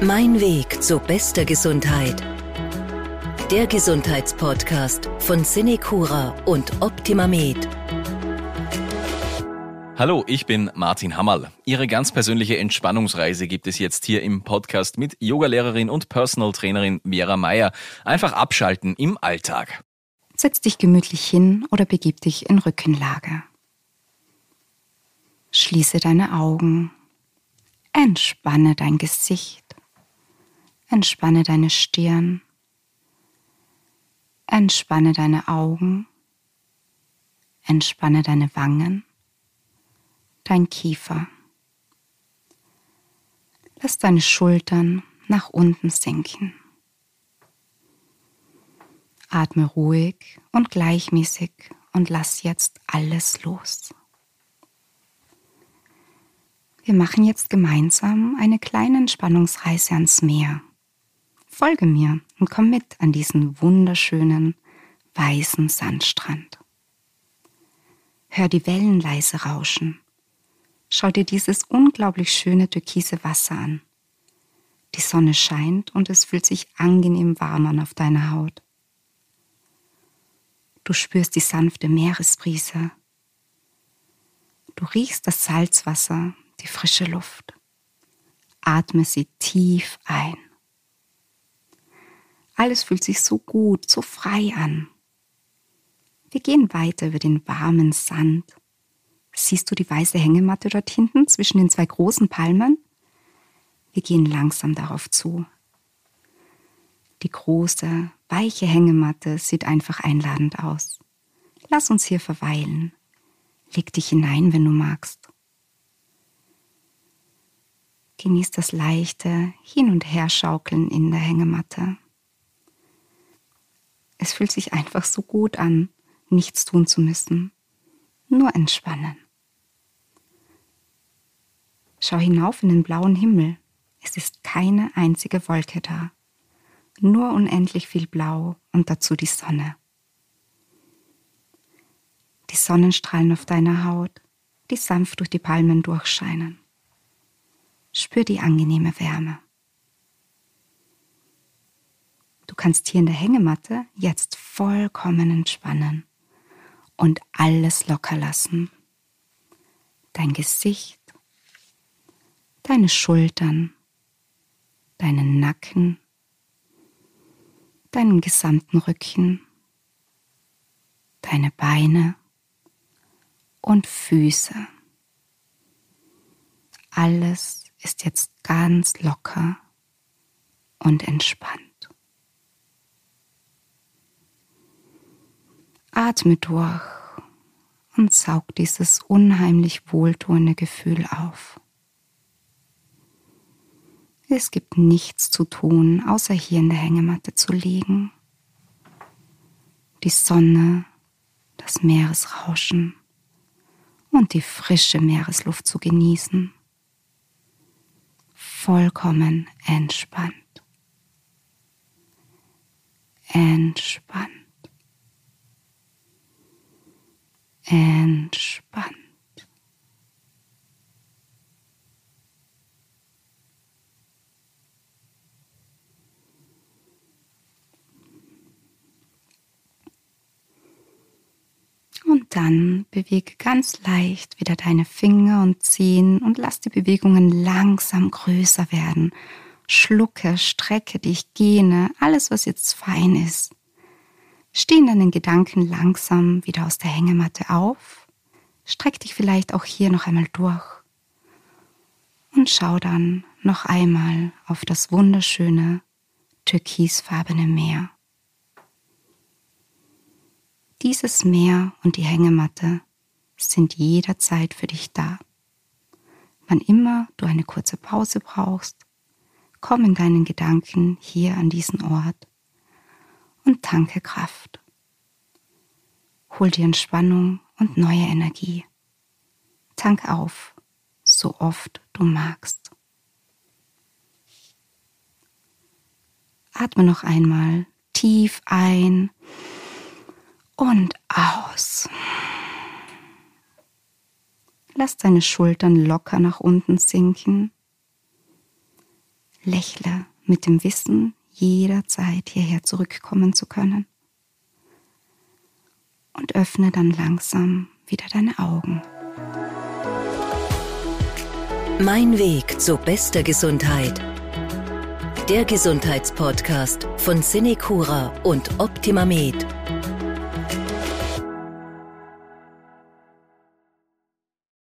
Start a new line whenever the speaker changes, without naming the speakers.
Mein Weg zu bester Gesundheit. Der Gesundheitspodcast von Cinecura und OptimaMed.
Hallo, ich bin Martin Hammerl. Ihre ganz persönliche Entspannungsreise gibt es jetzt hier im Podcast mit Yogalehrerin und Personal Trainerin Vera Meyer. Einfach abschalten im Alltag.
Setz dich gemütlich hin oder begib dich in Rückenlage. Schließe deine Augen. Entspanne dein Gesicht. Entspanne deine Stirn. Entspanne deine Augen. Entspanne deine Wangen. Dein Kiefer. Lass deine Schultern nach unten sinken. Atme ruhig und gleichmäßig und lass jetzt alles los. Wir machen jetzt gemeinsam eine kleine Entspannungsreise ans Meer. Folge mir und komm mit an diesen wunderschönen weißen Sandstrand. Hör die Wellen leise rauschen. Schau dir dieses unglaublich schöne türkise Wasser an. Die Sonne scheint und es fühlt sich angenehm warm an auf deiner Haut. Du spürst die sanfte Meeresbrise. Du riechst das Salzwasser, die frische Luft. Atme sie tief ein. Alles fühlt sich so gut, so frei an. Wir gehen weiter über den warmen Sand. Siehst du die weiße Hängematte dort hinten zwischen den zwei großen Palmen? Wir gehen langsam darauf zu. Die große, weiche Hängematte sieht einfach einladend aus. Lass uns hier verweilen. Leg dich hinein, wenn du magst. Genieß das leichte Hin- und Herschaukeln in der Hängematte. Es fühlt sich einfach so gut an, nichts tun zu müssen. Nur entspannen. Schau hinauf in den blauen Himmel. Es ist keine einzige Wolke da. Nur unendlich viel Blau und dazu die Sonne. Die Sonnenstrahlen auf deiner Haut, die sanft durch die Palmen durchscheinen. Spür die angenehme Wärme. Du kannst hier in der Hängematte jetzt vollkommen entspannen und alles locker lassen. Dein Gesicht, deine Schultern, deinen Nacken, deinen gesamten Rücken, deine Beine und Füße. Alles ist jetzt ganz locker und entspannt. Atme durch und saug dieses unheimlich wohltuende Gefühl auf. Es gibt nichts zu tun, außer hier in der Hängematte zu liegen. Die Sonne, das Meeresrauschen und die frische Meeresluft zu genießen. Vollkommen entspannt. Entspannt. Entspannt. Und dann bewege ganz leicht wieder deine Finger und Zehen und lass die Bewegungen langsam größer werden. Schlucke, strecke dich, gähne, alles was jetzt fein ist. Steh in deinen Gedanken langsam wieder aus der Hängematte auf, streck dich vielleicht auch hier noch einmal durch und schau dann noch einmal auf das wunderschöne türkisfarbene Meer. Dieses Meer und die Hängematte sind jederzeit für dich da. Wann immer du eine kurze Pause brauchst, komm in deinen Gedanken hier an diesen Ort und tanke Kraft. Hol dir Entspannung und neue Energie. Tank auf, so oft du magst. Atme noch einmal tief ein und aus. Lass deine Schultern locker nach unten sinken. Lächle mit dem Wissen, jederzeit hierher zurückkommen zu können. Und öffne dann langsam wieder deine Augen.
Mein Weg zu bester Gesundheit. Der Gesundheitspodcast von Cinecura und Optimamed.